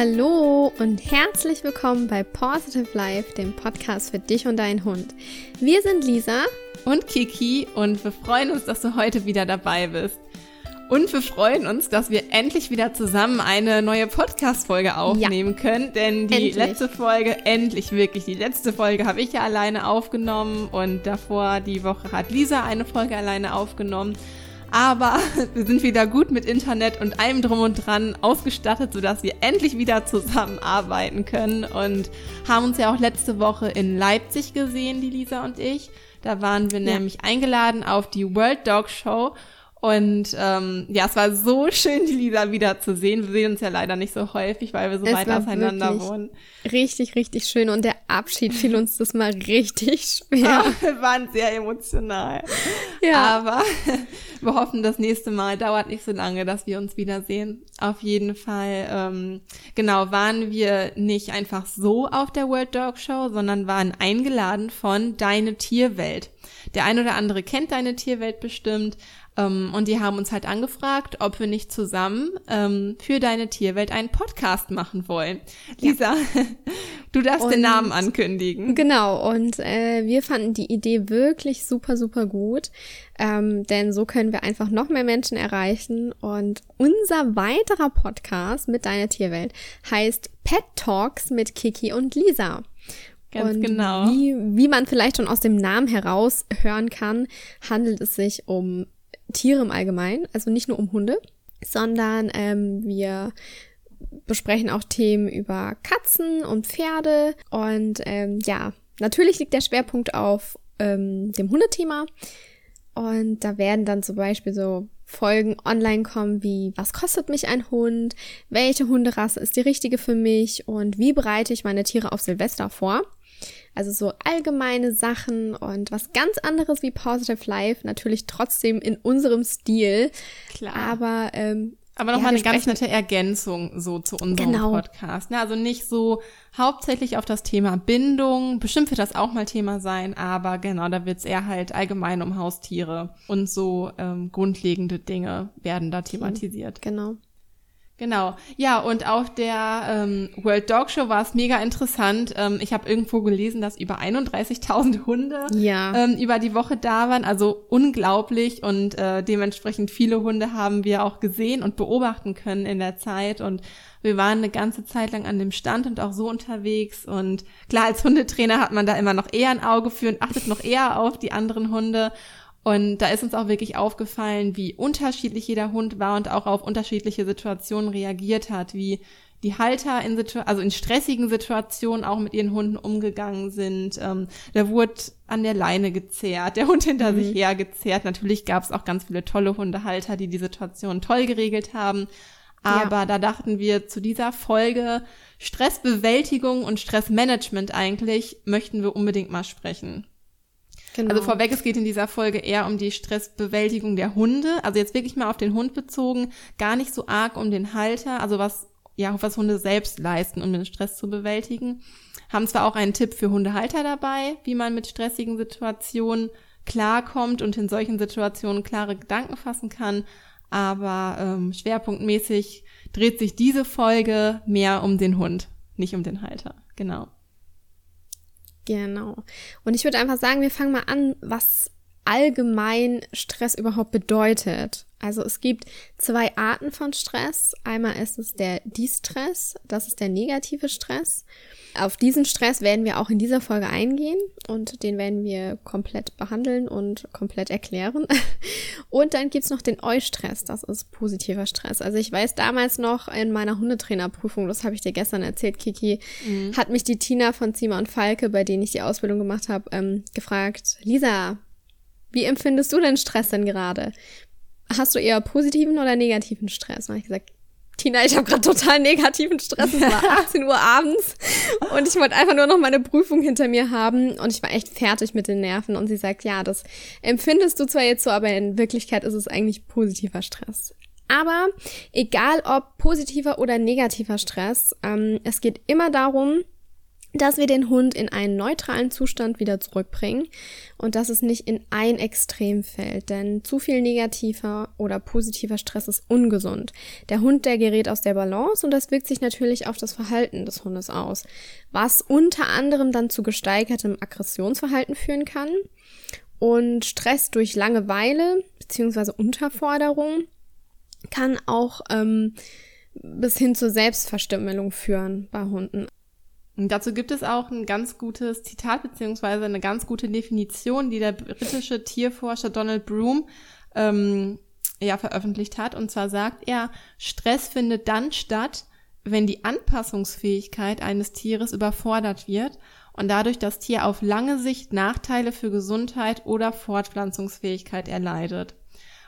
Hallo und herzlich willkommen bei Positive Life, dem Podcast für dich und deinen Hund. Wir sind Lisa und Kiki und wir freuen uns, dass du heute wieder dabei bist. Und wir freuen uns, dass wir endlich wieder zusammen eine neue Podcast-Folge aufnehmen ja. können. Denn die endlich. letzte Folge, endlich wirklich, die letzte Folge habe ich ja alleine aufgenommen und davor die Woche hat Lisa eine Folge alleine aufgenommen. Aber wir sind wieder gut mit Internet und allem drum und dran ausgestattet, sodass wir endlich wieder zusammenarbeiten können und haben uns ja auch letzte Woche in Leipzig gesehen, die Lisa und ich. Da waren wir ja. nämlich eingeladen auf die World Dog Show und ähm, ja, es war so schön, die Lisa wieder zu sehen. Wir sehen uns ja leider nicht so häufig, weil wir so es weit auseinander wohnen. Richtig, richtig schön. Und der Abschied fiel uns das mal richtig schwer. Oh, wir waren sehr emotional. Ja. Aber wir hoffen, das nächste Mal dauert nicht so lange, dass wir uns wiedersehen. Auf jeden Fall, ähm, genau, waren wir nicht einfach so auf der World Dog Show, sondern waren eingeladen von Deine Tierwelt. Der ein oder andere kennt Deine Tierwelt bestimmt. Ähm, und die haben uns halt angefragt, ob wir nicht zusammen ähm, für deine Tierwelt einen Podcast machen wollen. Lisa, ja. du darfst und, den Namen ankündigen. Genau, und äh, wir fanden die Idee wirklich super, super gut. Ähm, denn so können wir einfach noch mehr Menschen erreichen. Und unser weiterer Podcast mit deiner Tierwelt heißt Pet Talks mit Kiki und Lisa. Ganz und genau. Wie, wie man vielleicht schon aus dem Namen heraus hören kann, handelt es sich um Tiere im Allgemeinen, also nicht nur um Hunde, sondern ähm, wir besprechen auch Themen über Katzen und Pferde. Und ähm, ja, natürlich liegt der Schwerpunkt auf ähm, dem Hundethema. Und da werden dann zum Beispiel so Folgen online kommen wie was kostet mich ein Hund, welche Hunderasse ist die richtige für mich? Und wie bereite ich meine Tiere auf Silvester vor. Also so allgemeine Sachen und was ganz anderes wie Positive Life, natürlich trotzdem in unserem Stil. Klar. Aber ähm, aber nochmal ja, eine ganz nette Ergänzung so zu unserem genau. Podcast. Ne? Also nicht so hauptsächlich auf das Thema Bindung. Bestimmt wird das auch mal Thema sein, aber genau, da wird es eher halt allgemein um Haustiere und so ähm, grundlegende Dinge werden da thematisiert. Genau. Genau. Ja, und auf der ähm, World Dog Show war es mega interessant. Ähm, ich habe irgendwo gelesen, dass über 31.000 Hunde ja. ähm, über die Woche da waren. Also unglaublich. Und äh, dementsprechend viele Hunde haben wir auch gesehen und beobachten können in der Zeit. Und wir waren eine ganze Zeit lang an dem Stand und auch so unterwegs. Und klar, als Hundetrainer hat man da immer noch eher ein Auge für und achtet noch eher auf die anderen Hunde. Und da ist uns auch wirklich aufgefallen, wie unterschiedlich jeder Hund war und auch auf unterschiedliche Situationen reagiert hat, wie die Halter in Situ also in stressigen Situationen auch mit ihren Hunden umgegangen sind. Ähm, da wurde an der Leine gezerrt, der Hund hinter mhm. sich hergezerrt. Natürlich gab es auch ganz viele tolle Hundehalter, die die Situation toll geregelt haben. Aber ja. da dachten wir zu dieser Folge Stressbewältigung und Stressmanagement eigentlich möchten wir unbedingt mal sprechen. Genau. Also vorweg, es geht in dieser Folge eher um die Stressbewältigung der Hunde. Also jetzt wirklich mal auf den Hund bezogen, gar nicht so arg um den Halter, also was, ja, was Hunde selbst leisten, um den Stress zu bewältigen. Haben zwar auch einen Tipp für Hundehalter dabei, wie man mit stressigen Situationen klarkommt und in solchen Situationen klare Gedanken fassen kann, aber ähm, schwerpunktmäßig dreht sich diese Folge mehr um den Hund, nicht um den Halter. Genau. Genau. Und ich würde einfach sagen, wir fangen mal an, was allgemein Stress überhaupt bedeutet. Also es gibt zwei Arten von Stress. Einmal ist es der Distress, das ist der negative Stress. Auf diesen Stress werden wir auch in dieser Folge eingehen und den werden wir komplett behandeln und komplett erklären. Und dann gibt's noch den Eustress, das ist positiver Stress. Also ich weiß damals noch in meiner Hundetrainerprüfung, das habe ich dir gestern erzählt, Kiki, mhm. hat mich die Tina von Zima und Falke, bei denen ich die Ausbildung gemacht habe, ähm, gefragt, Lisa, wie empfindest du denn Stress denn gerade? Hast du eher positiven oder negativen Stress? Und ich gesagt, Tina, ich habe gerade total negativen Stress. Es war 18 Uhr abends und ich wollte einfach nur noch meine Prüfung hinter mir haben und ich war echt fertig mit den Nerven. Und sie sagt, ja, das empfindest du zwar jetzt so, aber in Wirklichkeit ist es eigentlich positiver Stress. Aber egal ob positiver oder negativer Stress, ähm, es geht immer darum, dass wir den Hund in einen neutralen Zustand wieder zurückbringen und dass es nicht in ein Extrem fällt, denn zu viel negativer oder positiver Stress ist ungesund. Der Hund, der gerät aus der Balance und das wirkt sich natürlich auf das Verhalten des Hundes aus, was unter anderem dann zu gesteigertem Aggressionsverhalten führen kann und Stress durch Langeweile bzw. Unterforderung kann auch ähm, bis hin zur Selbstverstümmelung führen bei Hunden. Und dazu gibt es auch ein ganz gutes Zitat beziehungsweise eine ganz gute Definition, die der britische Tierforscher Donald Broom ähm, ja veröffentlicht hat. Und zwar sagt er, Stress findet dann statt, wenn die Anpassungsfähigkeit eines Tieres überfordert wird und dadurch das Tier auf lange Sicht Nachteile für Gesundheit oder Fortpflanzungsfähigkeit erleidet.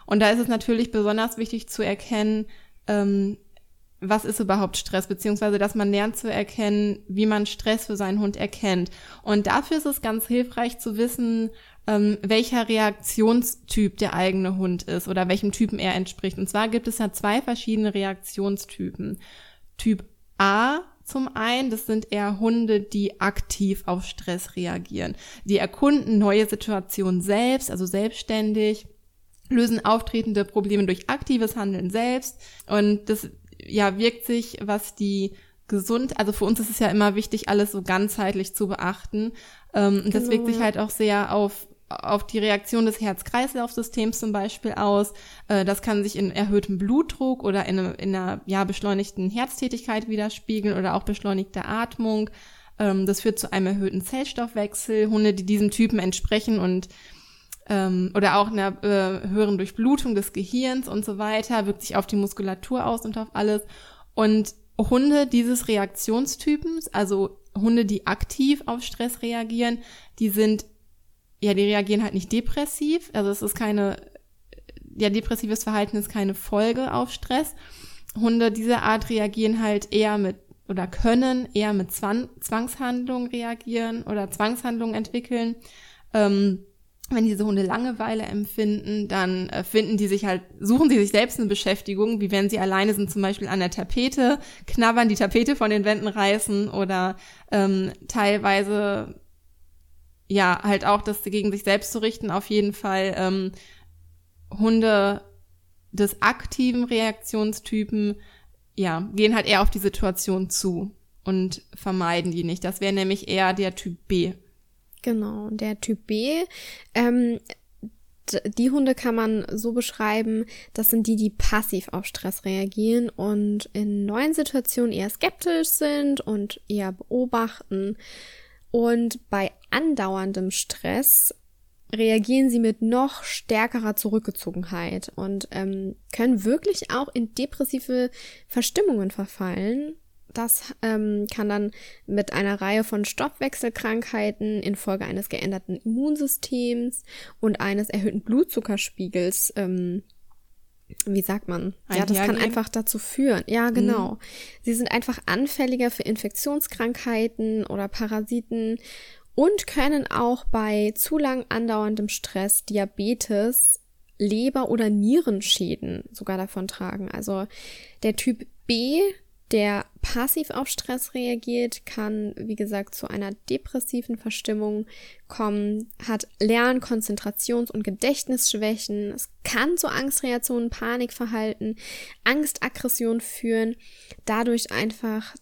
Und da ist es natürlich besonders wichtig zu erkennen, ähm, was ist überhaupt Stress, beziehungsweise dass man lernt zu erkennen, wie man Stress für seinen Hund erkennt. Und dafür ist es ganz hilfreich zu wissen, ähm, welcher Reaktionstyp der eigene Hund ist oder welchem Typen er entspricht. Und zwar gibt es ja zwei verschiedene Reaktionstypen. Typ A zum einen, das sind eher Hunde, die aktiv auf Stress reagieren. Die erkunden neue Situationen selbst, also selbstständig, lösen auftretende Probleme durch aktives Handeln selbst. Und das ja, wirkt sich, was die gesund, also für uns ist es ja immer wichtig, alles so ganzheitlich zu beachten. Ähm, und das wirkt sich genau. halt auch sehr auf auf die Reaktion des Herz-Kreislauf-Systems zum Beispiel aus. Äh, das kann sich in erhöhtem Blutdruck oder in, einer, in einer ja, beschleunigten Herztätigkeit widerspiegeln oder auch beschleunigter Atmung. Ähm, das führt zu einem erhöhten Zellstoffwechsel. Hunde, die diesem Typen entsprechen und ähm, oder auch einer äh, höheren Durchblutung des Gehirns und so weiter, wirkt sich auf die Muskulatur aus und auf alles. Und Hunde dieses Reaktionstypens, also Hunde, die aktiv auf Stress reagieren, die sind, ja, die reagieren halt nicht depressiv. Also es ist keine, ja, depressives Verhalten ist keine Folge auf Stress. Hunde dieser Art reagieren halt eher mit oder können eher mit Zwang, Zwangshandlungen reagieren oder Zwangshandlungen entwickeln. Ähm, wenn diese Hunde Langeweile empfinden, dann äh, finden die sich halt, suchen sie sich selbst eine Beschäftigung, wie wenn sie alleine sind, zum Beispiel an der Tapete, knabbern, die Tapete von den Wänden reißen oder ähm, teilweise ja halt auch das gegen sich selbst zu richten. Auf jeden Fall ähm, Hunde des aktiven Reaktionstypen, ja, gehen halt eher auf die Situation zu und vermeiden die nicht. Das wäre nämlich eher der Typ B. Genau, der Typ B. Ähm, die Hunde kann man so beschreiben, das sind die, die passiv auf Stress reagieren und in neuen Situationen eher skeptisch sind und eher beobachten. Und bei andauerndem Stress reagieren sie mit noch stärkerer Zurückgezogenheit und ähm, können wirklich auch in depressive Verstimmungen verfallen das ähm, kann dann mit einer Reihe von Stoffwechselkrankheiten infolge eines geänderten Immunsystems und eines erhöhten Blutzuckerspiegels, ähm, wie sagt man? Ja, das kann einfach dazu führen. Ja, mhm. genau. Mhm. Sie sind einfach anfälliger für Infektionskrankheiten oder Parasiten und können auch bei zu lang andauerndem Stress Diabetes Leber- oder Nierenschäden sogar davon tragen. Also der Typ B der passiv auf Stress reagiert, kann, wie gesagt, zu einer depressiven Verstimmung kommen, hat Lern-, Konzentrations- und Gedächtnisschwächen. Es kann zu Angstreaktionen, Panikverhalten, Angstaggression führen. Dadurch einfach,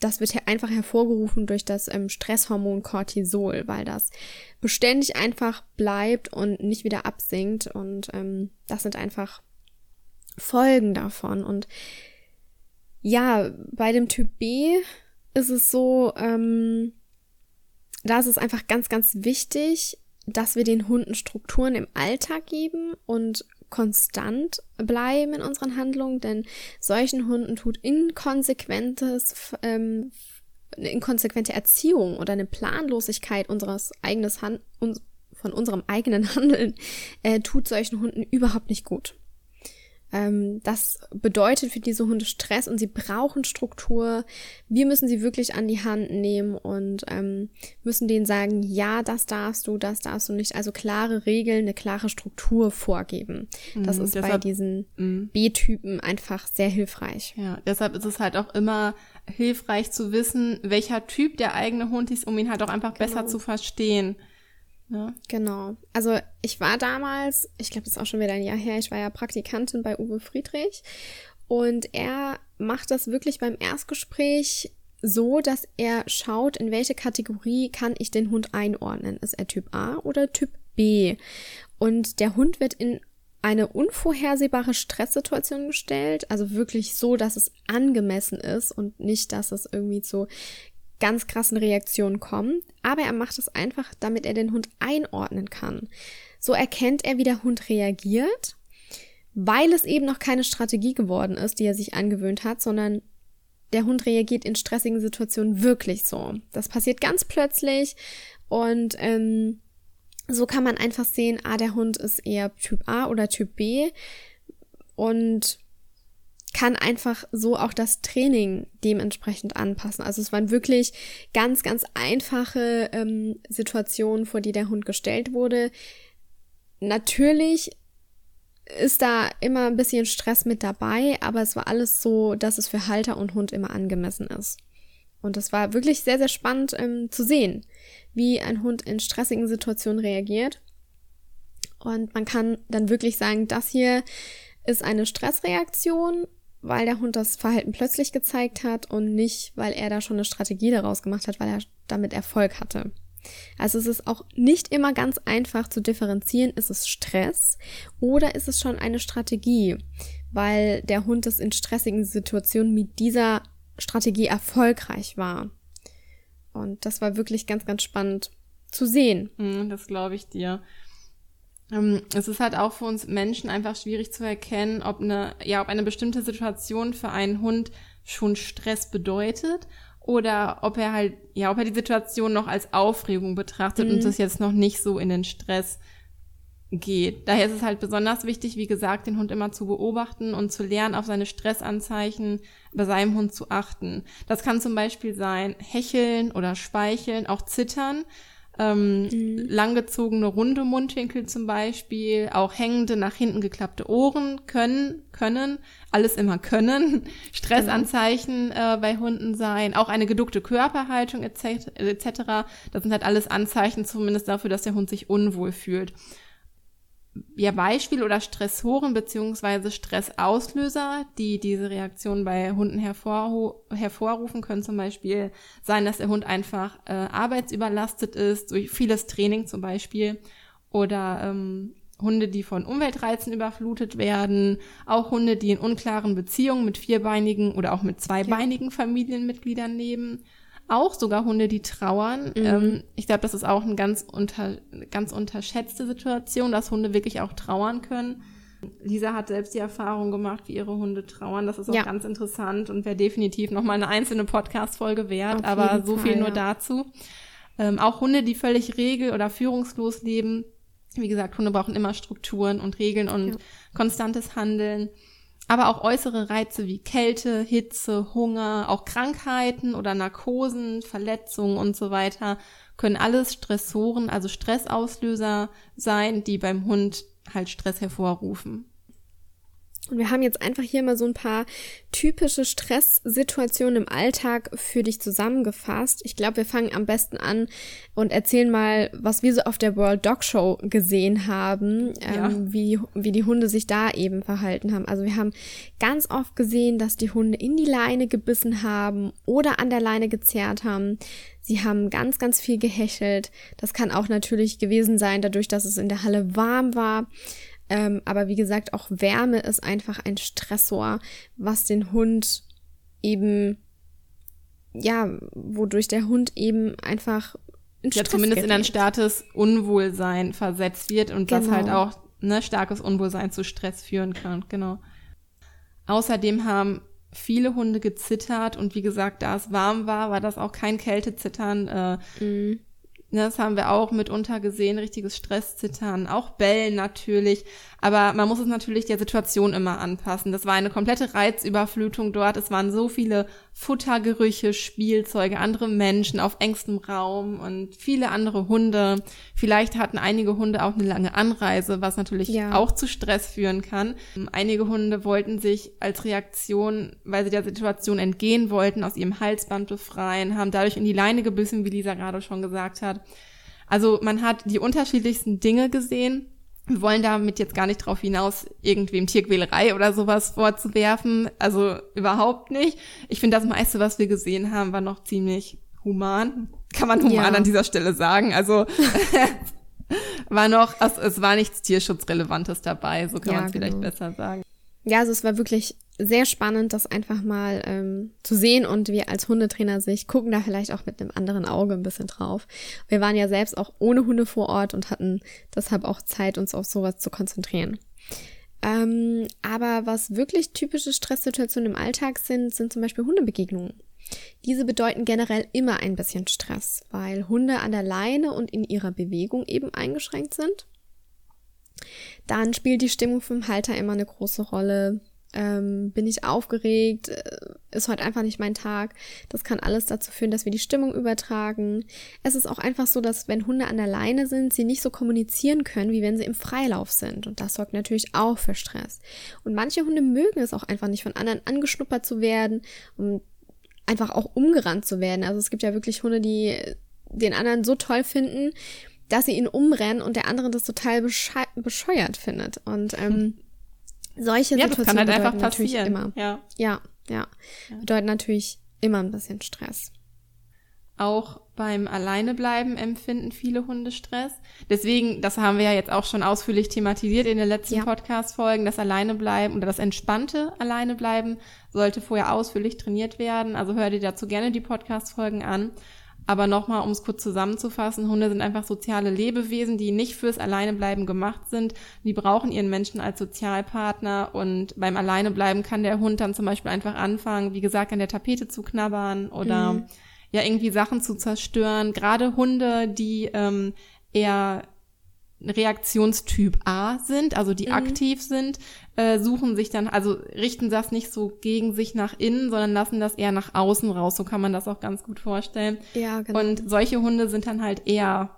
das wird einfach hervorgerufen durch das ähm, Stresshormon Cortisol, weil das beständig einfach bleibt und nicht wieder absinkt. Und ähm, das sind einfach Folgen davon. Und ja, bei dem Typ B ist es so, ähm, da ist es einfach ganz, ganz wichtig, dass wir den Hunden Strukturen im Alltag geben und konstant bleiben in unseren Handlungen, denn solchen Hunden tut inkonsequentes, ähm, eine inkonsequente Erziehung oder eine Planlosigkeit unseres eigenes Hand, uns, von unserem eigenen Handeln äh, tut solchen Hunden überhaupt nicht gut. Ähm, das bedeutet für diese Hunde Stress und sie brauchen Struktur. Wir müssen sie wirklich an die Hand nehmen und ähm, müssen denen sagen, ja, das darfst du, das darfst du nicht. Also klare Regeln, eine klare Struktur vorgeben. Das mhm, ist deshalb, bei diesen mhm. B-Typen einfach sehr hilfreich. Ja, deshalb ist es halt auch immer hilfreich zu wissen, welcher Typ der eigene Hund ist, um ihn halt auch einfach genau. besser zu verstehen. Ne? Genau. Also ich war damals, ich glaube, das ist auch schon wieder ein Jahr her, ich war ja Praktikantin bei Uwe Friedrich und er macht das wirklich beim Erstgespräch so, dass er schaut, in welche Kategorie kann ich den Hund einordnen. Ist er Typ A oder Typ B? Und der Hund wird in eine unvorhersehbare Stresssituation gestellt, also wirklich so, dass es angemessen ist und nicht, dass es irgendwie zu ganz krassen Reaktionen kommen, aber er macht es einfach, damit er den Hund einordnen kann. So erkennt er, wie der Hund reagiert, weil es eben noch keine Strategie geworden ist, die er sich angewöhnt hat, sondern der Hund reagiert in stressigen Situationen wirklich so. Das passiert ganz plötzlich und ähm, so kann man einfach sehen, ah, der Hund ist eher Typ A oder Typ B und kann einfach so auch das Training dementsprechend anpassen. Also es waren wirklich ganz, ganz einfache ähm, Situationen, vor die der Hund gestellt wurde. Natürlich ist da immer ein bisschen Stress mit dabei, aber es war alles so, dass es für Halter und Hund immer angemessen ist. Und das war wirklich sehr, sehr spannend ähm, zu sehen, wie ein Hund in stressigen Situationen reagiert. Und man kann dann wirklich sagen, das hier ist eine Stressreaktion weil der Hund das Verhalten plötzlich gezeigt hat und nicht, weil er da schon eine Strategie daraus gemacht hat, weil er damit Erfolg hatte. Also es ist auch nicht immer ganz einfach zu differenzieren, ist es Stress oder ist es schon eine Strategie, weil der Hund es in stressigen Situationen mit dieser Strategie erfolgreich war. Und das war wirklich ganz, ganz spannend zu sehen. Hm, das glaube ich dir. Ähm, es ist halt auch für uns Menschen einfach schwierig zu erkennen, ob eine, ja, ob eine bestimmte Situation für einen Hund schon Stress bedeutet oder ob er halt, ja, ob er die Situation noch als Aufregung betrachtet mhm. und es jetzt noch nicht so in den Stress geht. Daher ist es halt besonders wichtig, wie gesagt, den Hund immer zu beobachten und zu lernen, auf seine Stressanzeichen bei seinem Hund zu achten. Das kann zum Beispiel sein Hecheln oder Speicheln, auch Zittern ähm, mhm. langgezogene runde Mundwinkel zum Beispiel, auch hängende nach hinten geklappte Ohren können, können, alles immer können, Stressanzeichen äh, bei Hunden sein, auch eine geduckte Körperhaltung etc. etc. Das sind halt alles Anzeichen zumindest dafür, dass der Hund sich unwohl fühlt ja, Beispiel oder Stressoren beziehungsweise Stressauslöser, die diese Reaktion bei Hunden hervorrufen können, zum Beispiel sein, dass der Hund einfach äh, arbeitsüberlastet ist, durch vieles Training zum Beispiel, oder ähm, Hunde, die von Umweltreizen überflutet werden, auch Hunde, die in unklaren Beziehungen mit vierbeinigen oder auch mit zweibeinigen Familienmitgliedern leben auch sogar Hunde, die trauern. Mhm. Ähm, ich glaube, das ist auch eine ganz, unter, ganz unterschätzte Situation, dass Hunde wirklich auch trauern können. Lisa hat selbst die Erfahrung gemacht, wie ihre Hunde trauern. Das ist auch ja. ganz interessant und wäre definitiv nochmal eine einzelne Podcast-Folge wert, aber so viel nur ja. dazu. Ähm, auch Hunde, die völlig regel- oder führungslos leben. Wie gesagt, Hunde brauchen immer Strukturen und Regeln und ja. konstantes Handeln aber auch äußere Reize wie Kälte, Hitze, Hunger, auch Krankheiten oder Narkosen, Verletzungen und so weiter können alles Stressoren, also Stressauslöser sein, die beim Hund halt Stress hervorrufen. Und wir haben jetzt einfach hier mal so ein paar typische Stresssituationen im Alltag für dich zusammengefasst. Ich glaube, wir fangen am besten an und erzählen mal, was wir so auf der World Dog Show gesehen haben, ja. ähm, wie, wie die Hunde sich da eben verhalten haben. Also wir haben ganz oft gesehen, dass die Hunde in die Leine gebissen haben oder an der Leine gezerrt haben. Sie haben ganz, ganz viel gehechelt. Das kann auch natürlich gewesen sein, dadurch, dass es in der Halle warm war. Ähm, aber wie gesagt, auch Wärme ist einfach ein Stressor, was den Hund eben, ja, wodurch der Hund eben einfach in ja, zumindest gerät. in ein starkes Unwohlsein versetzt wird und genau. das halt genau. auch ne, starkes Unwohlsein zu Stress führen kann, genau. Außerdem haben viele Hunde gezittert und wie gesagt, da es warm war, war das auch kein Kältezittern. Äh, Ne, das haben wir auch mitunter gesehen, richtiges Stresszittern, auch Bellen natürlich. Aber man muss es natürlich der Situation immer anpassen. Das war eine komplette Reizüberflutung dort. Es waren so viele Futtergerüche, Spielzeuge, andere Menschen auf engstem Raum und viele andere Hunde. Vielleicht hatten einige Hunde auch eine lange Anreise, was natürlich ja. auch zu Stress führen kann. Einige Hunde wollten sich als Reaktion, weil sie der Situation entgehen wollten, aus ihrem Halsband befreien, haben dadurch in die Leine gebissen, wie Lisa gerade schon gesagt hat. Also man hat die unterschiedlichsten Dinge gesehen. Wir wollen damit jetzt gar nicht drauf hinaus, irgendwem Tierquälerei oder sowas vorzuwerfen. Also überhaupt nicht. Ich finde, das meiste, was wir gesehen haben, war noch ziemlich human. Kann man human ja. an dieser Stelle sagen. Also war noch, also es war nichts Tierschutzrelevantes dabei, so kann ja, man es genau. vielleicht besser sagen. Ja, also es war wirklich sehr spannend, das einfach mal ähm, zu sehen und wir als Hundetrainer sich gucken da vielleicht auch mit einem anderen Auge ein bisschen drauf. Wir waren ja selbst auch ohne Hunde vor Ort und hatten deshalb auch Zeit, uns auf sowas zu konzentrieren. Ähm, aber was wirklich typische Stresssituationen im Alltag sind, sind zum Beispiel Hundebegegnungen. Diese bedeuten generell immer ein bisschen Stress, weil Hunde an der Leine und in ihrer Bewegung eben eingeschränkt sind. Dann spielt die Stimmung vom Halter immer eine große Rolle. Ähm, bin ich aufgeregt? Äh, ist heute einfach nicht mein Tag. Das kann alles dazu führen, dass wir die Stimmung übertragen. Es ist auch einfach so, dass wenn Hunde an der Leine sind, sie nicht so kommunizieren können, wie wenn sie im Freilauf sind. Und das sorgt natürlich auch für Stress. Und manche Hunde mögen es auch einfach nicht, von anderen angeschnuppert zu werden und einfach auch umgerannt zu werden. Also es gibt ja wirklich Hunde, die den anderen so toll finden, dass sie ihn umrennen und der andere das total bescheuert findet. Und ähm, solche ja, Situationen das kann halt einfach passieren. immer. Ja. ja, ja. Bedeuten natürlich immer ein bisschen Stress. Auch beim Alleinebleiben empfinden viele Hunde Stress. Deswegen, das haben wir ja jetzt auch schon ausführlich thematisiert in den letzten ja. Podcast-Folgen, das Alleinebleiben oder das entspannte Alleinebleiben sollte vorher ausführlich trainiert werden. Also hör dir dazu gerne die Podcast-Folgen an. Aber nochmal, um es kurz zusammenzufassen, Hunde sind einfach soziale Lebewesen, die nicht fürs Alleinebleiben gemacht sind. Die brauchen ihren Menschen als Sozialpartner und beim Alleinebleiben kann der Hund dann zum Beispiel einfach anfangen, wie gesagt, an der Tapete zu knabbern oder mhm. ja irgendwie Sachen zu zerstören. Gerade Hunde, die ähm, eher Reaktionstyp A sind, also die mhm. aktiv sind, äh, suchen sich dann, also richten das nicht so gegen sich nach innen, sondern lassen das eher nach außen raus. So kann man das auch ganz gut vorstellen. Ja, genau. Und solche Hunde sind dann halt eher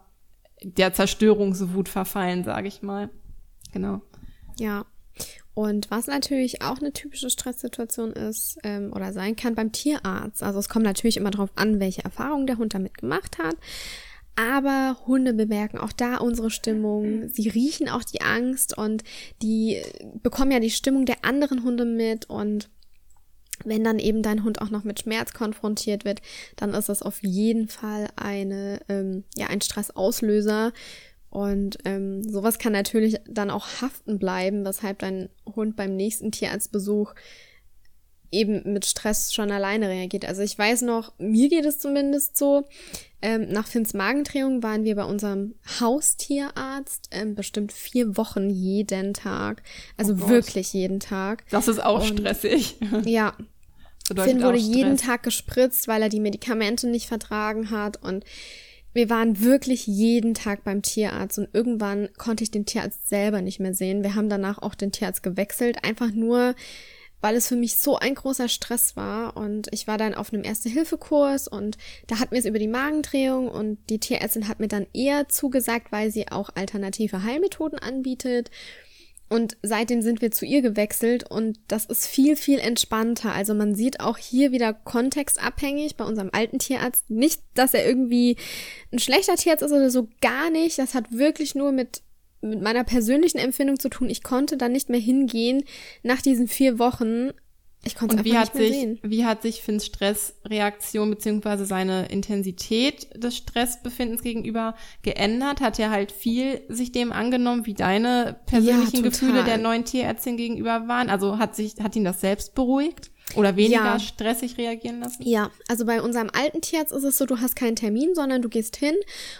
der Zerstörungswut verfallen, sage ich mal. Genau. Ja. Und was natürlich auch eine typische Stresssituation ist ähm, oder sein kann beim Tierarzt. Also es kommt natürlich immer darauf an, welche Erfahrungen der Hund damit gemacht hat. Aber Hunde bemerken auch da unsere Stimmung. Sie riechen auch die Angst und die bekommen ja die Stimmung der anderen Hunde mit und wenn dann eben dein Hund auch noch mit Schmerz konfrontiert wird, dann ist das auf jeden Fall eine, ähm, ja, ein Stressauslöser. Und ähm, sowas kann natürlich dann auch haften bleiben, weshalb dein Hund beim nächsten Tierarztbesuch eben mit Stress schon alleine reagiert. Also ich weiß noch, mir geht es zumindest so. Ähm, nach Finns Magendrehung waren wir bei unserem Haustierarzt ähm, bestimmt vier Wochen jeden Tag. Also oh wirklich jeden Tag. Das ist auch Und, stressig. Ja. Finn wurde jeden Tag gespritzt, weil er die Medikamente nicht vertragen hat und wir waren wirklich jeden Tag beim Tierarzt und irgendwann konnte ich den Tierarzt selber nicht mehr sehen. Wir haben danach auch den Tierarzt gewechselt, einfach nur, weil es für mich so ein großer Stress war. Und ich war dann auf einem Erste-Hilfe-Kurs und da hatten wir es über die Magendrehung und die Tierärztin hat mir dann eher zugesagt, weil sie auch alternative Heilmethoden anbietet. Und seitdem sind wir zu ihr gewechselt und das ist viel, viel entspannter. Also man sieht auch hier wieder kontextabhängig bei unserem alten Tierarzt. Nicht, dass er irgendwie ein schlechter Tierarzt ist oder so, gar nicht. Das hat wirklich nur mit mit meiner persönlichen Empfindung zu tun. Ich konnte dann nicht mehr hingehen nach diesen vier Wochen. Ich konnte es einfach nicht mehr sich, sehen. Wie hat sich Finns Stressreaktion beziehungsweise seine Intensität des Stressbefindens gegenüber geändert? Hat er halt viel sich dem angenommen, wie deine persönlichen ja, Gefühle der neuen Tierärztin gegenüber waren? Also hat sich, hat ihn das selbst beruhigt? Oder weniger ja. stressig reagieren lassen? Ja, also bei unserem alten Tierarzt ist es so, du hast keinen Termin, sondern du gehst hin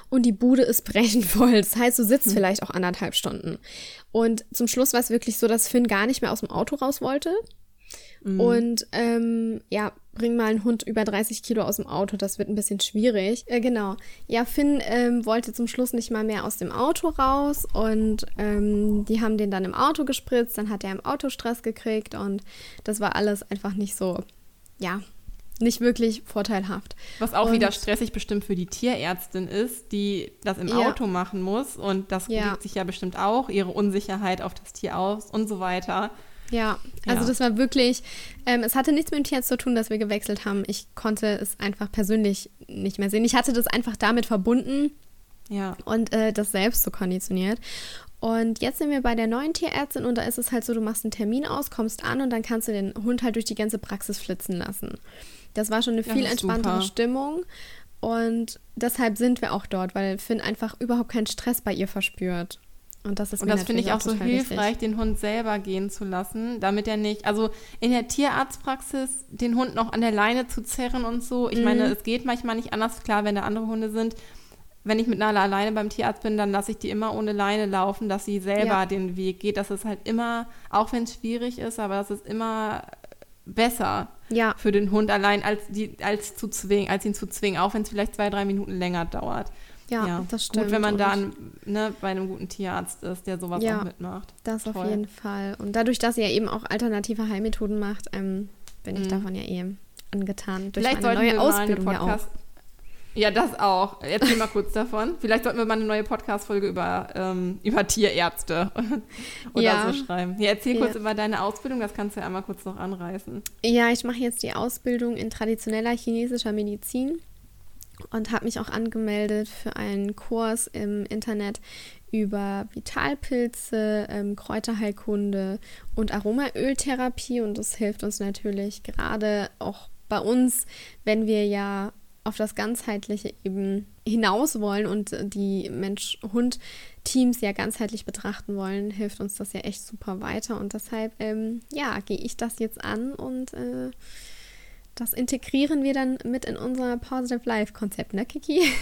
und die Bude ist brechend voll. Das heißt, du sitzt hm. vielleicht auch anderthalb Stunden. Und zum Schluss war es wirklich so, dass Finn gar nicht mehr aus dem Auto raus wollte. Mhm. Und ähm, ja, bring mal einen Hund über 30 Kilo aus dem Auto, das wird ein bisschen schwierig. Äh, genau. Ja, Finn ähm, wollte zum Schluss nicht mal mehr aus dem Auto raus und ähm, die haben den dann im Auto gespritzt, dann hat er im Auto Stress gekriegt und das war alles einfach nicht so, ja, nicht wirklich vorteilhaft. Was auch und, wieder stressig bestimmt für die Tierärztin ist, die das im ja. Auto machen muss und das ja. wirkt sich ja bestimmt auch ihre Unsicherheit auf das Tier aus und so weiter. Ja, also ja. das war wirklich, ähm, es hatte nichts mit dem Tierarzt zu tun, dass wir gewechselt haben. Ich konnte es einfach persönlich nicht mehr sehen. Ich hatte das einfach damit verbunden ja. und äh, das selbst so konditioniert. Und jetzt sind wir bei der neuen Tierärztin und da ist es halt so, du machst einen Termin aus, kommst an und dann kannst du den Hund halt durch die ganze Praxis flitzen lassen. Das war schon eine viel entspanntere super. Stimmung und deshalb sind wir auch dort, weil Finn einfach überhaupt keinen Stress bei ihr verspürt. Und das ist Und das finde ich auch so hilfreich, wichtig. den Hund selber gehen zu lassen, damit er nicht, also in der Tierarztpraxis den Hund noch an der Leine zu zerren und so. Ich mhm. meine, es geht manchmal nicht anders, klar, wenn da andere Hunde sind. Wenn ich mit Nala alleine beim Tierarzt bin, dann lasse ich die immer ohne Leine laufen, dass sie selber ja. den Weg geht. Das ist halt immer, auch wenn es schwierig ist, aber das ist immer besser ja. für den Hund allein, als, die, als, zu zwingen, als ihn zu zwingen, auch wenn es vielleicht zwei, drei Minuten länger dauert. Ja, ja, das stimmt. Gut, wenn man da ne, bei einem guten Tierarzt ist, der sowas ja, auch mitmacht. Das Toll. auf jeden Fall. Und dadurch, dass ihr eben auch alternative Heilmethoden macht, ähm, bin ich mhm. davon ja eh angetan. Durch Vielleicht meine neue Ausbildung eine ja auch. Ja, das auch. Erzähl mal kurz davon. Vielleicht sollten wir mal eine neue Podcast-Folge über, ähm, über Tierärzte oder ja. so schreiben. Ja, erzähl kurz über deine Ausbildung, das kannst du ja einmal kurz noch anreißen. Ja, ich mache jetzt die Ausbildung in traditioneller chinesischer Medizin und habe mich auch angemeldet für einen Kurs im Internet über Vitalpilze, ähm, Kräuterheilkunde und Aromaöltherapie. Und das hilft uns natürlich gerade auch bei uns, wenn wir ja auf das ganzheitliche eben hinaus wollen und die Mensch-Hund-Teams ja ganzheitlich betrachten wollen, hilft uns das ja echt super weiter. Und deshalb ähm, ja gehe ich das jetzt an und äh, das integrieren wir dann mit in unser Positive Life Konzept, ne, Kiki?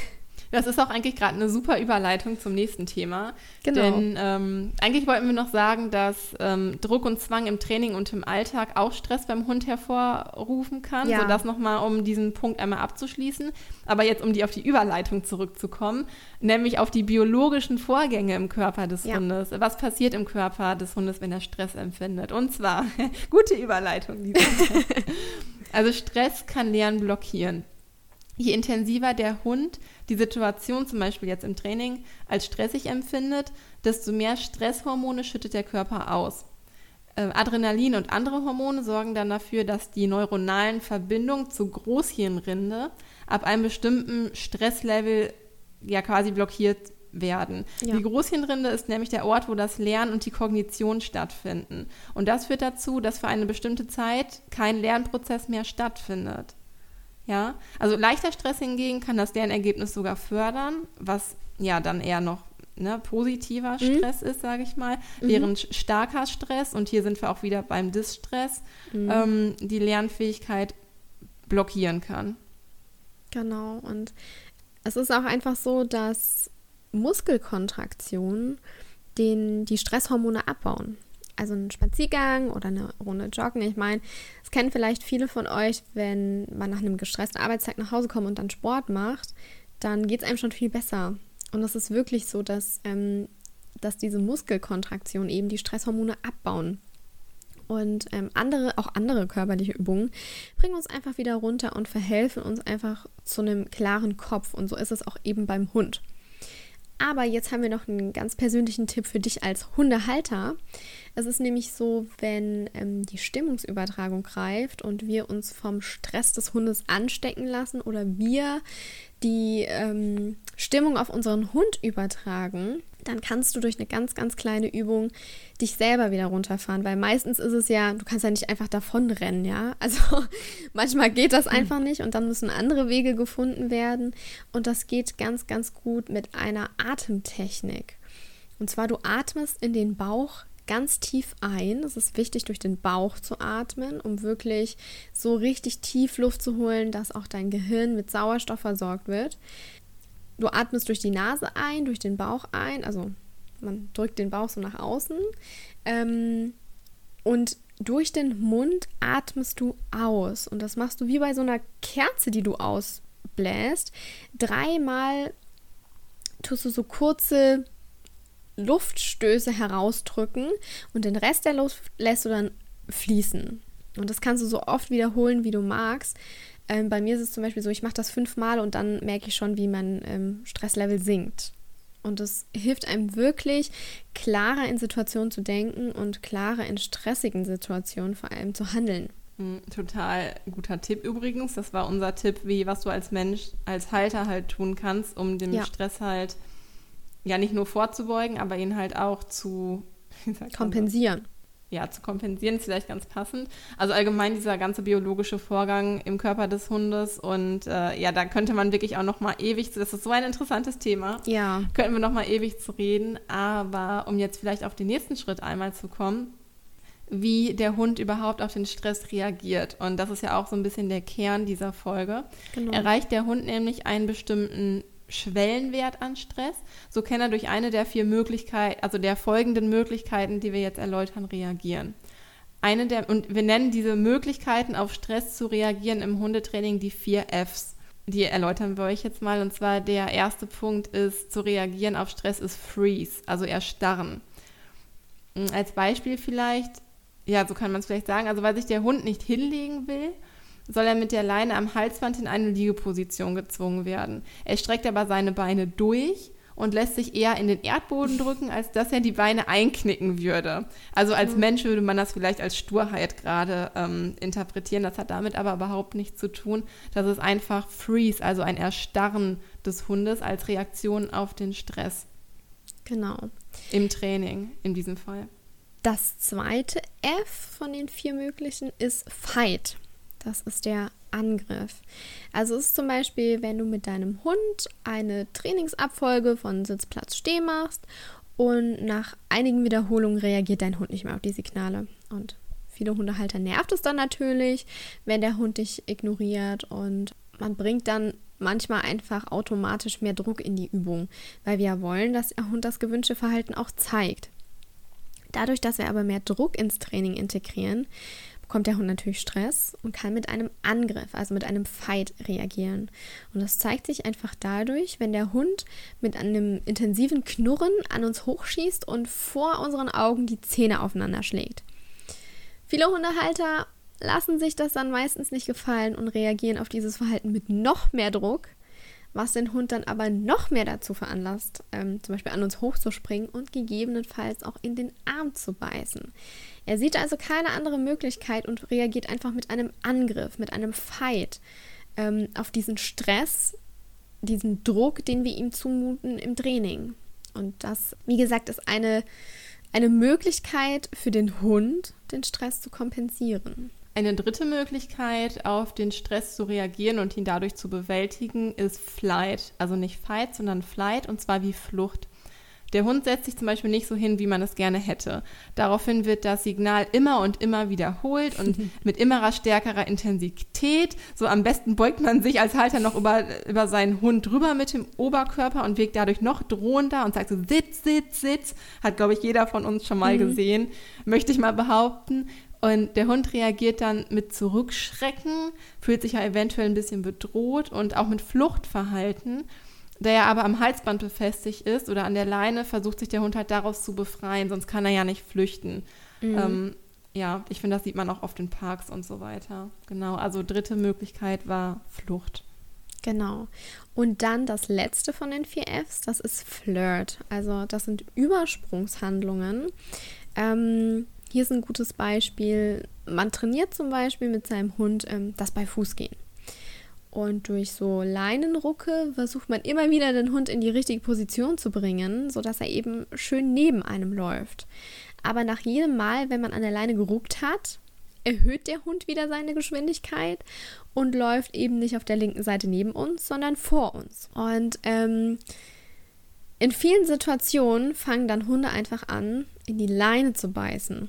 Das ist auch eigentlich gerade eine super Überleitung zum nächsten Thema. Genau. Denn ähm, eigentlich wollten wir noch sagen, dass ähm, Druck und Zwang im Training und im Alltag auch Stress beim Hund hervorrufen kann. Ja. So das nochmal, um diesen Punkt einmal abzuschließen. Aber jetzt, um die auf die Überleitung zurückzukommen, nämlich auf die biologischen Vorgänge im Körper des ja. Hundes. Was passiert im Körper des Hundes, wenn er Stress empfindet? Und zwar, gute Überleitung. Also Stress kann Lernen blockieren. Je intensiver der Hund die Situation zum Beispiel jetzt im Training als stressig empfindet, desto mehr Stresshormone schüttet der Körper aus. Äh, Adrenalin und andere Hormone sorgen dann dafür, dass die neuronalen Verbindungen zur Großhirnrinde ab einem bestimmten Stresslevel ja quasi blockiert werden. Ja. Die Großhirnrinde ist nämlich der Ort, wo das Lernen und die Kognition stattfinden. Und das führt dazu, dass für eine bestimmte Zeit kein Lernprozess mehr stattfindet. Ja, also leichter Stress hingegen kann das Lernergebnis sogar fördern, was ja dann eher noch ne, positiver mhm. Stress ist, sage ich mal, mhm. während starker Stress, und hier sind wir auch wieder beim Distress, mhm. ähm, die Lernfähigkeit blockieren kann. Genau, und es ist auch einfach so, dass Muskelkontraktionen den, die Stresshormone abbauen. Also ein Spaziergang oder eine Runde Joggen. Ich meine, es kennen vielleicht viele von euch, wenn man nach einem gestressten Arbeitstag nach Hause kommt und dann Sport macht, dann geht es einem schon viel besser. Und es ist wirklich so, dass, ähm, dass diese Muskelkontraktionen eben die Stresshormone abbauen. Und ähm, andere, auch andere körperliche Übungen bringen uns einfach wieder runter und verhelfen uns einfach zu einem klaren Kopf. Und so ist es auch eben beim Hund. Aber jetzt haben wir noch einen ganz persönlichen Tipp für dich als Hundehalter. Es ist nämlich so, wenn ähm, die Stimmungsübertragung greift und wir uns vom Stress des Hundes anstecken lassen oder wir die ähm, Stimmung auf unseren Hund übertragen, dann kannst du durch eine ganz, ganz kleine Übung dich selber wieder runterfahren, weil meistens ist es ja, du kannst ja nicht einfach davonrennen, ja. Also manchmal geht das einfach nicht und dann müssen andere Wege gefunden werden und das geht ganz, ganz gut mit einer Atemtechnik. Und zwar du atmest in den Bauch ganz tief ein. Es ist wichtig, durch den Bauch zu atmen, um wirklich so richtig tief Luft zu holen, dass auch dein Gehirn mit Sauerstoff versorgt wird. Du atmest durch die Nase ein, durch den Bauch ein, also man drückt den Bauch so nach außen ähm, und durch den Mund atmest du aus. Und das machst du wie bei so einer Kerze, die du ausbläst. Dreimal tust du so kurze Luftstöße herausdrücken und den Rest der Luft lässt du dann fließen. Und das kannst du so oft wiederholen, wie du magst. Ähm, bei mir ist es zum Beispiel so, ich mache das fünfmal und dann merke ich schon, wie mein ähm, Stresslevel sinkt. Und es hilft einem wirklich, klarer in Situationen zu denken und klarer in stressigen Situationen vor allem zu handeln. Hm, total guter Tipp übrigens. Das war unser Tipp, wie was du als Mensch, als Halter halt tun kannst, um dem ja. Stress halt ja nicht nur vorzubeugen, aber ihn halt auch zu kompensieren ja, zu kompensieren, ist vielleicht ganz passend. Also allgemein dieser ganze biologische Vorgang im Körper des Hundes und äh, ja, da könnte man wirklich auch noch mal ewig, das ist so ein interessantes Thema. Ja. Könnten wir noch mal ewig zu reden, aber um jetzt vielleicht auf den nächsten Schritt einmal zu kommen, wie der Hund überhaupt auf den Stress reagiert. Und das ist ja auch so ein bisschen der Kern dieser Folge. Genau. Erreicht der Hund nämlich einen bestimmten Schwellenwert an Stress, so kann er durch eine der vier Möglichkeiten, also der folgenden Möglichkeiten, die wir jetzt erläutern, reagieren. Eine der, und wir nennen diese Möglichkeiten auf Stress zu reagieren im Hundetraining die vier Fs. Die erläutern wir euch jetzt mal. Und zwar der erste Punkt ist, zu reagieren auf Stress ist Freeze, also erstarren. Hm, als Beispiel vielleicht, ja, so kann man es vielleicht sagen, also weil sich der Hund nicht hinlegen will, soll er mit der Leine am Halsband in eine Liegeposition gezwungen werden. Er streckt aber seine Beine durch und lässt sich eher in den Erdboden drücken, als dass er die Beine einknicken würde. Also als mhm. Mensch würde man das vielleicht als Sturheit gerade ähm, interpretieren. Das hat damit aber überhaupt nichts zu tun. Das ist einfach Freeze, also ein Erstarren des Hundes als Reaktion auf den Stress. Genau. Im Training in diesem Fall. Das zweite F von den vier möglichen ist Fight. Das ist der Angriff. Also es ist zum Beispiel, wenn du mit deinem Hund eine Trainingsabfolge von Sitzplatz steh machst und nach einigen Wiederholungen reagiert dein Hund nicht mehr auf die Signale. Und viele Hundehalter nervt es dann natürlich, wenn der Hund dich ignoriert und man bringt dann manchmal einfach automatisch mehr Druck in die Übung, weil wir ja wollen, dass der Hund das gewünschte Verhalten auch zeigt. Dadurch, dass wir aber mehr Druck ins Training integrieren, bekommt der Hund natürlich Stress und kann mit einem Angriff, also mit einem Fight reagieren. Und das zeigt sich einfach dadurch, wenn der Hund mit einem intensiven Knurren an uns hochschießt und vor unseren Augen die Zähne aufeinander schlägt. Viele Hundehalter lassen sich das dann meistens nicht gefallen und reagieren auf dieses Verhalten mit noch mehr Druck was den Hund dann aber noch mehr dazu veranlasst, ähm, zum Beispiel an uns hochzuspringen und gegebenenfalls auch in den Arm zu beißen. Er sieht also keine andere Möglichkeit und reagiert einfach mit einem Angriff, mit einem Fight ähm, auf diesen Stress, diesen Druck, den wir ihm zumuten im Training. Und das, wie gesagt, ist eine, eine Möglichkeit für den Hund, den Stress zu kompensieren. Eine dritte Möglichkeit, auf den Stress zu reagieren und ihn dadurch zu bewältigen, ist Flight. Also nicht Fight, sondern Flight und zwar wie Flucht. Der Hund setzt sich zum Beispiel nicht so hin, wie man es gerne hätte. Daraufhin wird das Signal immer und immer wiederholt und mit immer stärkerer Intensität. So am besten beugt man sich als Halter noch über, über seinen Hund drüber mit dem Oberkörper und wirkt dadurch noch drohender und sagt so, sitz, sitz, sitz. Hat, glaube ich, jeder von uns schon mal mhm. gesehen, möchte ich mal behaupten. Und der Hund reagiert dann mit Zurückschrecken, fühlt sich ja eventuell ein bisschen bedroht und auch mit Fluchtverhalten. Da er aber am Halsband befestigt ist oder an der Leine, versucht sich der Hund halt daraus zu befreien, sonst kann er ja nicht flüchten. Mhm. Ähm, ja, ich finde, das sieht man auch oft in Parks und so weiter. Genau, also dritte Möglichkeit war Flucht. Genau. Und dann das letzte von den vier Fs, das ist Flirt. Also das sind Übersprungshandlungen. Ähm, hier ist ein gutes Beispiel. Man trainiert zum Beispiel mit seinem Hund ähm, das bei Fußgehen. Und durch so Leinenrucke versucht man immer wieder den Hund in die richtige Position zu bringen, sodass er eben schön neben einem läuft. Aber nach jedem Mal, wenn man an der Leine geruckt hat, erhöht der Hund wieder seine Geschwindigkeit und läuft eben nicht auf der linken Seite neben uns, sondern vor uns. Und ähm, in vielen Situationen fangen dann Hunde einfach an, in die Leine zu beißen.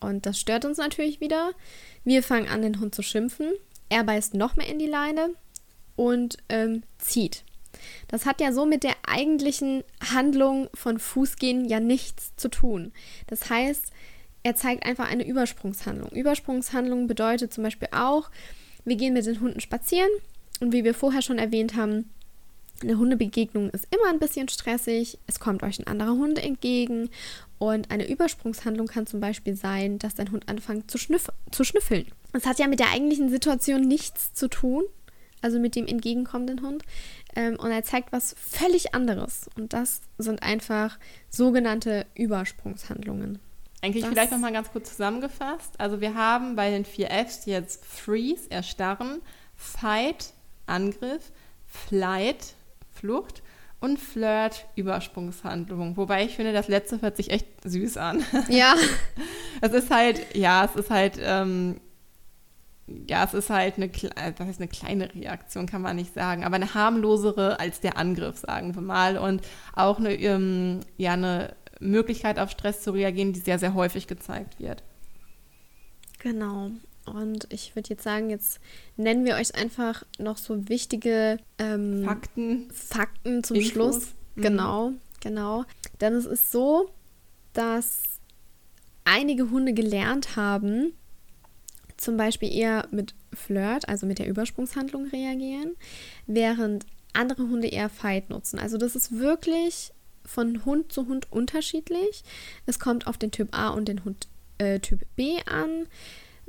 Und das stört uns natürlich wieder. Wir fangen an, den Hund zu schimpfen. Er beißt noch mehr in die Leine und ähm, zieht. Das hat ja so mit der eigentlichen Handlung von Fußgehen ja nichts zu tun. Das heißt, er zeigt einfach eine Übersprungshandlung. Übersprungshandlung bedeutet zum Beispiel auch, wir gehen mit den Hunden spazieren und wie wir vorher schon erwähnt haben, eine Hundebegegnung ist immer ein bisschen stressig. Es kommt euch ein anderer Hund entgegen. Und eine Übersprungshandlung kann zum Beispiel sein, dass dein Hund anfängt zu, schnüff zu schnüffeln. Das hat ja mit der eigentlichen Situation nichts zu tun, also mit dem entgegenkommenden Hund. Ähm, und er zeigt was völlig anderes. Und das sind einfach sogenannte Übersprungshandlungen. Eigentlich das vielleicht nochmal ganz kurz zusammengefasst. Also wir haben bei den vier Fs jetzt Freeze, Erstarren, Fight, Angriff, Flight, Flucht und Flirt, Übersprungshandlung. Wobei ich finde, das letzte hört sich echt süß an. Ja. es ist halt, ja, es ist halt, ähm, ja, es ist halt eine, äh, das heißt eine kleine Reaktion, kann man nicht sagen, aber eine harmlosere als der Angriff, sagen wir mal. Und auch eine, ähm, ja, eine Möglichkeit auf Stress zu reagieren, die sehr, sehr häufig gezeigt wird. Genau. Und ich würde jetzt sagen, jetzt nennen wir euch einfach noch so wichtige ähm, Fakten. Fakten zum Infos. Schluss. Mhm. Genau, genau. Denn es ist so, dass einige Hunde gelernt haben, zum Beispiel eher mit Flirt, also mit der Übersprungshandlung reagieren, während andere Hunde eher Fight nutzen. Also das ist wirklich von Hund zu Hund unterschiedlich. Es kommt auf den Typ A und den Hund äh, Typ B an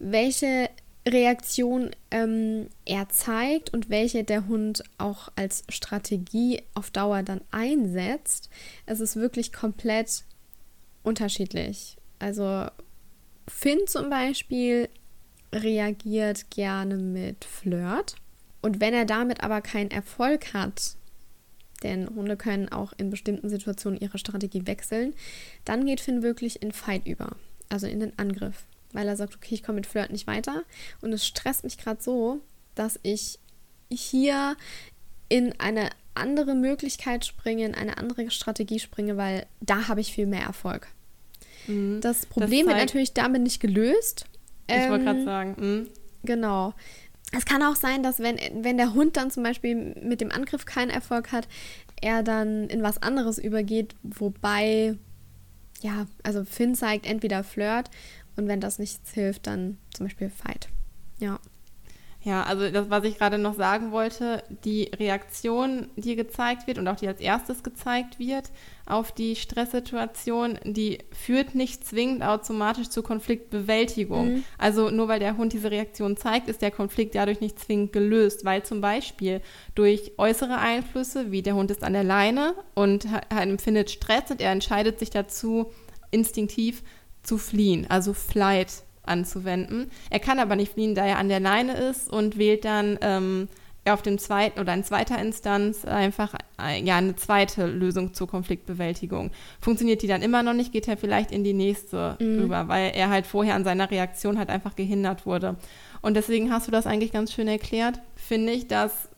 welche Reaktion ähm, er zeigt und welche der Hund auch als Strategie auf Dauer dann einsetzt. Es ist wirklich komplett unterschiedlich. Also Finn zum Beispiel reagiert gerne mit Flirt. Und wenn er damit aber keinen Erfolg hat, denn Hunde können auch in bestimmten Situationen ihre Strategie wechseln, dann geht Finn wirklich in Fight über, also in den Angriff weil er sagt, okay, ich komme mit Flirt nicht weiter. Und es stresst mich gerade so, dass ich hier in eine andere Möglichkeit springe, in eine andere Strategie springe, weil da habe ich viel mehr Erfolg. Mhm. Das Problem das wird natürlich damit nicht gelöst. Ich ähm, wollte gerade sagen. Mhm. Genau. Es kann auch sein, dass wenn, wenn der Hund dann zum Beispiel mit dem Angriff keinen Erfolg hat, er dann in was anderes übergeht, wobei, ja, also Finn zeigt entweder Flirt und wenn das nichts hilft, dann zum Beispiel Fight. Ja. Ja, also das, was ich gerade noch sagen wollte, die Reaktion, die gezeigt wird und auch die als erstes gezeigt wird auf die Stresssituation, die führt nicht zwingend automatisch zur Konfliktbewältigung. Mhm. Also nur weil der Hund diese Reaktion zeigt, ist der Konflikt dadurch nicht zwingend gelöst, weil zum Beispiel durch äußere Einflüsse, wie der Hund ist an der Leine und empfindet Stress und er entscheidet sich dazu, instinktiv zu fliehen, also Flight anzuwenden. Er kann aber nicht fliehen, da er an der Leine ist und wählt dann ähm, auf dem zweiten oder in zweiter Instanz einfach äh, ja eine zweite Lösung zur Konfliktbewältigung. Funktioniert die dann immer noch nicht, geht er vielleicht in die nächste mhm. rüber, weil er halt vorher an seiner Reaktion halt einfach gehindert wurde. Und deswegen hast du das eigentlich ganz schön erklärt, finde ich, dass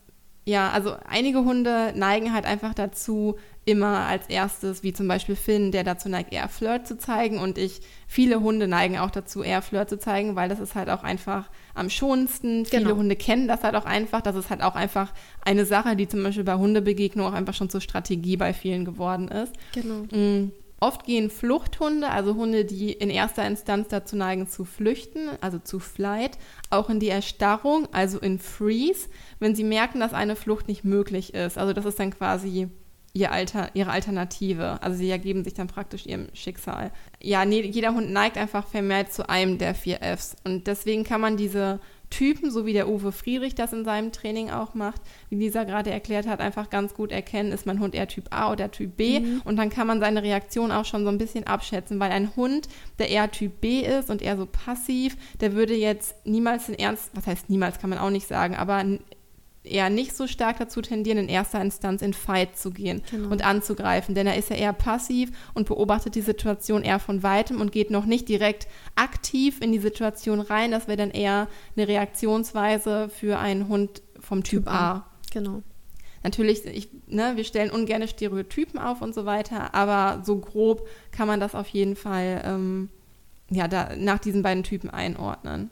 ja, also einige Hunde neigen halt einfach dazu, immer als erstes, wie zum Beispiel Finn, der dazu neigt, eher Flirt zu zeigen. Und ich, viele Hunde neigen auch dazu, eher Flirt zu zeigen, weil das ist halt auch einfach am schonendsten. Genau. Viele Hunde kennen das halt auch einfach. Das ist halt auch einfach eine Sache, die zum Beispiel bei Hundebegegnungen auch einfach schon zur Strategie bei vielen geworden ist. Genau. Mhm. Oft gehen Fluchthunde, also Hunde, die in erster Instanz dazu neigen zu flüchten, also zu Flight, auch in die Erstarrung, also in Freeze, wenn sie merken, dass eine Flucht nicht möglich ist. Also das ist dann quasi ihr Alter, ihre Alternative. Also sie ergeben sich dann praktisch ihrem Schicksal. Ja, nee, jeder Hund neigt einfach vermehrt zu einem der vier Fs. Und deswegen kann man diese Typen, so wie der Uwe Friedrich das in seinem Training auch macht, wie Lisa gerade erklärt hat, einfach ganz gut erkennen, ist mein Hund eher Typ A oder Typ B. Mhm. Und dann kann man seine Reaktion auch schon so ein bisschen abschätzen, weil ein Hund, der eher Typ B ist und eher so passiv, der würde jetzt niemals in Ernst, was heißt niemals, kann man auch nicht sagen, aber eher nicht so stark dazu tendieren, in erster Instanz in Fight zu gehen genau. und anzugreifen. Denn er ist ja eher passiv und beobachtet die Situation eher von weitem und geht noch nicht direkt aktiv in die Situation rein. Das wäre dann eher eine Reaktionsweise für einen Hund vom Typ, typ A. Genau. Natürlich, ich, ne, wir stellen ungerne Stereotypen auf und so weiter, aber so grob kann man das auf jeden Fall ähm, ja, da, nach diesen beiden Typen einordnen.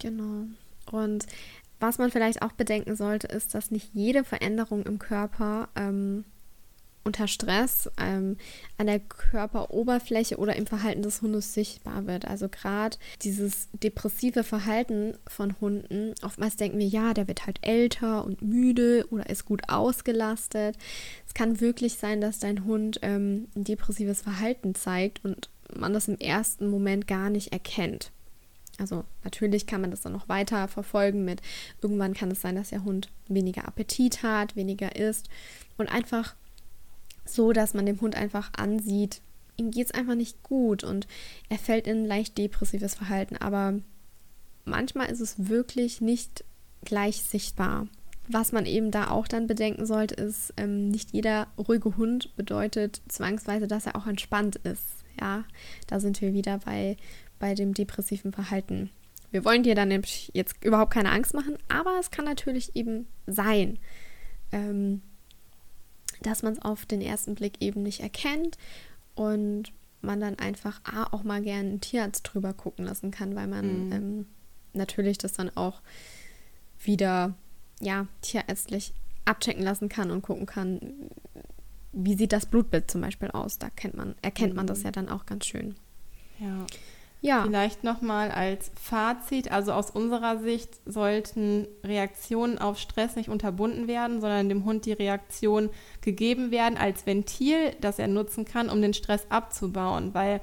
Genau. Und was man vielleicht auch bedenken sollte, ist, dass nicht jede Veränderung im Körper ähm, unter Stress ähm, an der Körperoberfläche oder im Verhalten des Hundes sichtbar wird. Also gerade dieses depressive Verhalten von Hunden, oftmals denken wir, ja, der wird halt älter und müde oder ist gut ausgelastet. Es kann wirklich sein, dass dein Hund ähm, ein depressives Verhalten zeigt und man das im ersten Moment gar nicht erkennt. Also natürlich kann man das dann noch weiter verfolgen mit, irgendwann kann es sein, dass der Hund weniger Appetit hat, weniger isst und einfach so, dass man dem Hund einfach ansieht, ihm geht es einfach nicht gut und er fällt in ein leicht depressives Verhalten. Aber manchmal ist es wirklich nicht gleich sichtbar. Was man eben da auch dann bedenken sollte, ist, ähm, nicht jeder ruhige Hund bedeutet zwangsweise, dass er auch entspannt ist. Ja, da sind wir wieder bei, bei dem depressiven Verhalten. Wir wollen dir dann nämlich jetzt überhaupt keine Angst machen, aber es kann natürlich eben sein. Ähm, dass man es auf den ersten Blick eben nicht erkennt und man dann einfach A, auch mal gerne einen Tierarzt drüber gucken lassen kann, weil man mhm. ähm, natürlich das dann auch wieder ja, tierärztlich abchecken lassen kann und gucken kann, wie sieht das Blutbild zum Beispiel aus. Da kennt man, erkennt man das mhm. ja dann auch ganz schön. Ja. Ja. Vielleicht nochmal als Fazit, also aus unserer Sicht sollten Reaktionen auf Stress nicht unterbunden werden, sondern dem Hund die Reaktion gegeben werden als Ventil, das er nutzen kann, um den Stress abzubauen, weil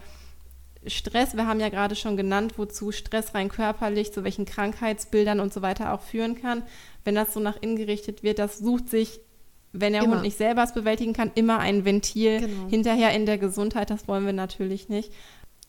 Stress, wir haben ja gerade schon genannt, wozu Stress rein körperlich, zu welchen Krankheitsbildern und so weiter auch führen kann. Wenn das so nach innen gerichtet wird, das sucht sich, wenn der immer. Hund nicht selber es bewältigen kann, immer ein Ventil genau. hinterher in der Gesundheit. Das wollen wir natürlich nicht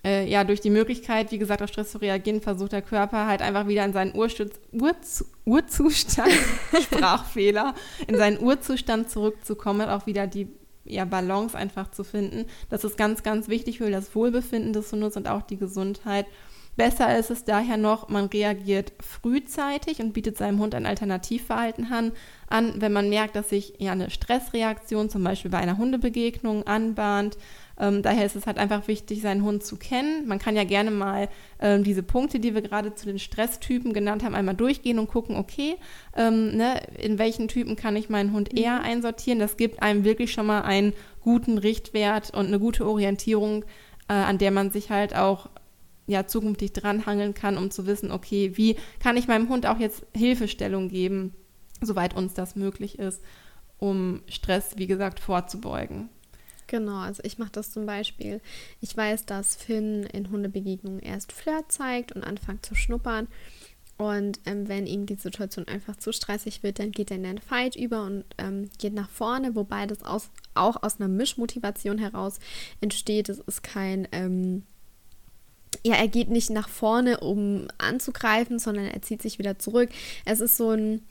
äh, ja, durch die Möglichkeit, wie gesagt, auf Stress zu reagieren, versucht der Körper halt einfach wieder in seinen Urstutz, Urzu, Urzustand, Sprachfehler, in seinen Urzustand zurückzukommen, auch wieder die ja, Balance einfach zu finden. Das ist ganz, ganz wichtig für das Wohlbefinden des Hundes und auch die Gesundheit. Besser ist es daher noch, man reagiert frühzeitig und bietet seinem Hund ein Alternativverhalten an, an wenn man merkt, dass sich ja eine Stressreaktion zum Beispiel bei einer Hundebegegnung anbahnt ähm, daher ist es halt einfach wichtig, seinen Hund zu kennen. Man kann ja gerne mal ähm, diese Punkte, die wir gerade zu den Stresstypen genannt haben, einmal durchgehen und gucken, okay, ähm, ne, in welchen Typen kann ich meinen Hund eher mhm. einsortieren. Das gibt einem wirklich schon mal einen guten Richtwert und eine gute Orientierung, äh, an der man sich halt auch ja, zukünftig dranhangeln kann, um zu wissen, okay, wie kann ich meinem Hund auch jetzt Hilfestellung geben, soweit uns das möglich ist, um Stress, wie gesagt, vorzubeugen. Genau, also ich mache das zum Beispiel. Ich weiß, dass Finn in Hundebegegnungen erst Flirt zeigt und anfängt zu schnuppern. Und ähm, wenn ihm die Situation einfach zu stressig wird, dann geht er in den Fight über und ähm, geht nach vorne, wobei das aus, auch aus einer Mischmotivation heraus entsteht. Es ist kein, ähm, ja, er geht nicht nach vorne, um anzugreifen, sondern er zieht sich wieder zurück. Es ist so ein,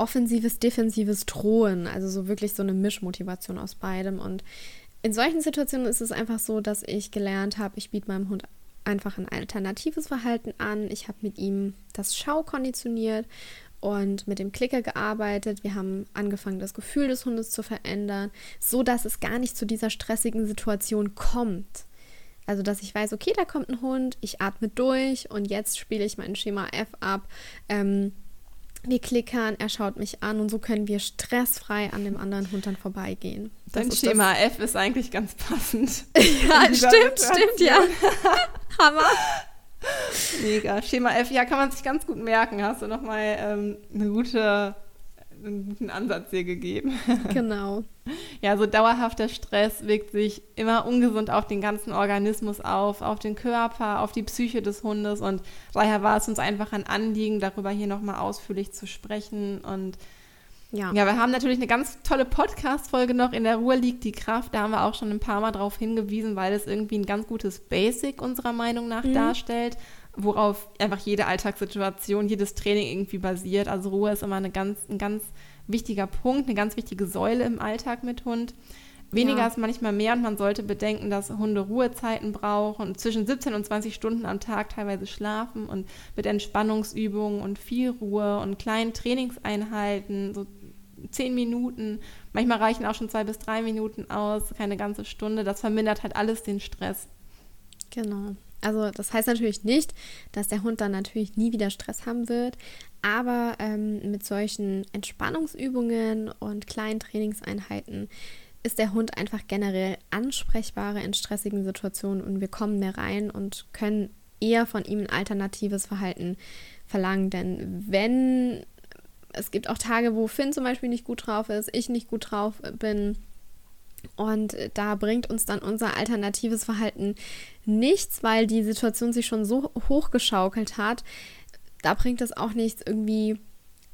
offensives, defensives Drohen. Also so wirklich so eine Mischmotivation aus beidem. Und in solchen Situationen ist es einfach so, dass ich gelernt habe, ich biete meinem Hund einfach ein alternatives Verhalten an. Ich habe mit ihm das Schau konditioniert und mit dem Klicker gearbeitet. Wir haben angefangen, das Gefühl des Hundes zu verändern, so dass es gar nicht zu dieser stressigen Situation kommt. Also, dass ich weiß, okay, da kommt ein Hund, ich atme durch und jetzt spiele ich mein Schema F ab. Ähm, wir klickern, er schaut mich an und so können wir stressfrei an dem anderen Hund dann vorbeigehen. Das Dein Schema F ist eigentlich ganz passend. ja, stimmt, stimmt, ja. Hammer. Mega. Schema F, ja, kann man sich ganz gut merken. Hast du nochmal ähm, eine gute einen guten Ansatz hier gegeben. Genau. Ja, so dauerhafter Stress wirkt sich immer ungesund auf den ganzen Organismus auf, auf den Körper, auf die Psyche des Hundes und daher war es uns einfach ein Anliegen, darüber hier nochmal ausführlich zu sprechen und ja. ja, wir haben natürlich eine ganz tolle Podcast-Folge noch. In der Ruhe liegt die Kraft. Da haben wir auch schon ein paar Mal drauf hingewiesen, weil es irgendwie ein ganz gutes Basic unserer Meinung nach mhm. darstellt worauf einfach jede Alltagssituation, jedes Training irgendwie basiert. Also Ruhe ist immer eine ganz, ein ganz wichtiger Punkt, eine ganz wichtige Säule im Alltag mit Hund. Weniger ja. ist manchmal mehr und man sollte bedenken, dass Hunde Ruhezeiten brauchen und zwischen 17 und 20 Stunden am Tag teilweise schlafen und mit Entspannungsübungen und viel Ruhe und kleinen Trainingseinheiten, so 10 Minuten, manchmal reichen auch schon zwei bis drei Minuten aus, keine ganze Stunde. Das vermindert halt alles den Stress. Genau. Also das heißt natürlich nicht, dass der Hund dann natürlich nie wieder Stress haben wird, aber ähm, mit solchen Entspannungsübungen und kleinen Trainingseinheiten ist der Hund einfach generell ansprechbarer in stressigen Situationen und wir kommen mehr rein und können eher von ihm ein alternatives Verhalten verlangen. Denn wenn es gibt auch Tage, wo Finn zum Beispiel nicht gut drauf ist, ich nicht gut drauf bin, und da bringt uns dann unser alternatives Verhalten nichts, weil die Situation sich schon so hochgeschaukelt hat. Da bringt es auch nichts, irgendwie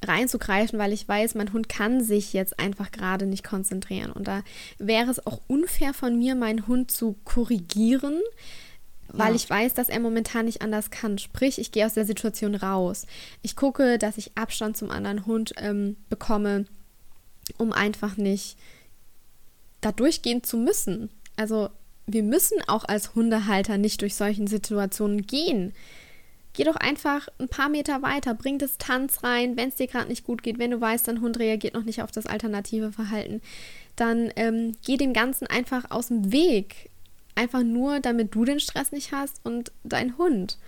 reinzugreifen, weil ich weiß, mein Hund kann sich jetzt einfach gerade nicht konzentrieren. Und da wäre es auch unfair von mir, meinen Hund zu korrigieren, weil ja. ich weiß, dass er momentan nicht anders kann. Sprich, ich gehe aus der Situation raus. Ich gucke, dass ich Abstand zum anderen Hund ähm, bekomme, um einfach nicht da durchgehen zu müssen. Also wir müssen auch als Hundehalter nicht durch solchen Situationen gehen. Geh doch einfach ein paar Meter weiter, bring Distanz rein, wenn es dir gerade nicht gut geht, wenn du weißt, dein Hund reagiert noch nicht auf das alternative Verhalten, dann ähm, geh dem Ganzen einfach aus dem Weg. Einfach nur, damit du den Stress nicht hast und dein Hund.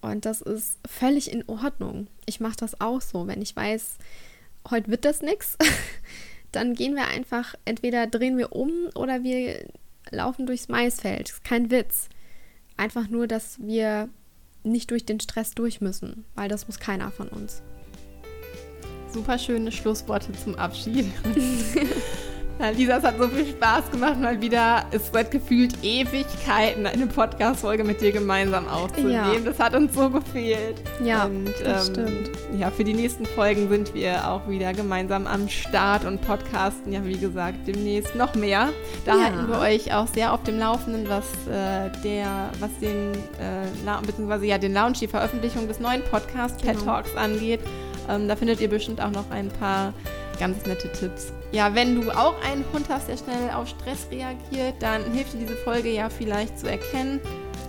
Und das ist völlig in Ordnung. Ich mache das auch so, wenn ich weiß, heute wird das nichts, dann gehen wir einfach, entweder drehen wir um oder wir laufen durchs Maisfeld. Kein Witz. Einfach nur, dass wir nicht durch den Stress durch müssen, weil das muss keiner von uns. Super schöne Schlussworte zum Abschied. Lisa, es hat so viel Spaß gemacht, mal wieder es seit gefühlt Ewigkeiten eine Podcast-Folge mit dir gemeinsam aufzunehmen. Ja. Das hat uns so gefehlt. Ja, und, das ähm, stimmt. Ja, für die nächsten Folgen sind wir auch wieder gemeinsam am Start und podcasten ja, wie gesagt, demnächst noch mehr. Da ja. halten wir euch auch sehr auf dem Laufenden, was äh, der, was den, äh, beziehungsweise ja, den Launch, die Veröffentlichung des neuen Podcasts genau. Pet Talks angeht. Ähm, da findet ihr bestimmt auch noch ein paar ganz nette Tipps. Ja, wenn du auch einen Hund hast, der schnell auf Stress reagiert, dann hilft dir diese Folge ja vielleicht zu erkennen,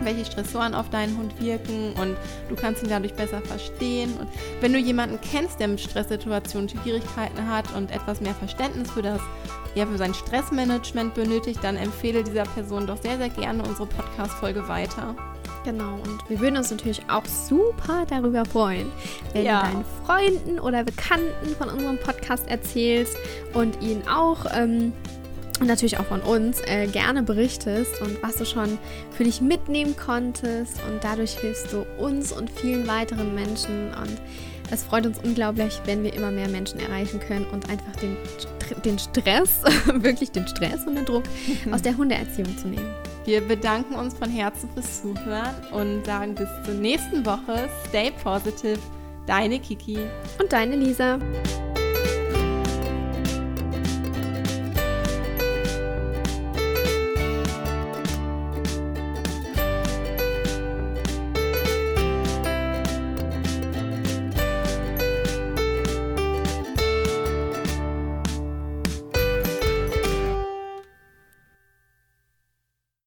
welche Stressoren auf deinen Hund wirken und du kannst ihn dadurch besser verstehen. Und wenn du jemanden kennst, der mit Stresssituationen Schwierigkeiten hat und etwas mehr Verständnis für das, ja, für sein Stressmanagement benötigt, dann empfehle dieser Person doch sehr, sehr gerne unsere Podcast-Folge weiter. Genau, und wir würden uns natürlich auch super darüber freuen, wenn ja. du deinen Freunden oder Bekannten von unserem Podcast erzählst und ihnen auch ähm, und natürlich auch von uns äh, gerne berichtest und was du schon für dich mitnehmen konntest und dadurch hilfst du uns und vielen weiteren Menschen und es freut uns unglaublich, wenn wir immer mehr Menschen erreichen können und einfach den, den Stress, wirklich den Stress und den Druck aus der Hundeerziehung zu nehmen. Wir bedanken uns von Herzen fürs Zuhören und sagen bis zur nächsten Woche. Stay positive. Deine Kiki. Und deine Lisa.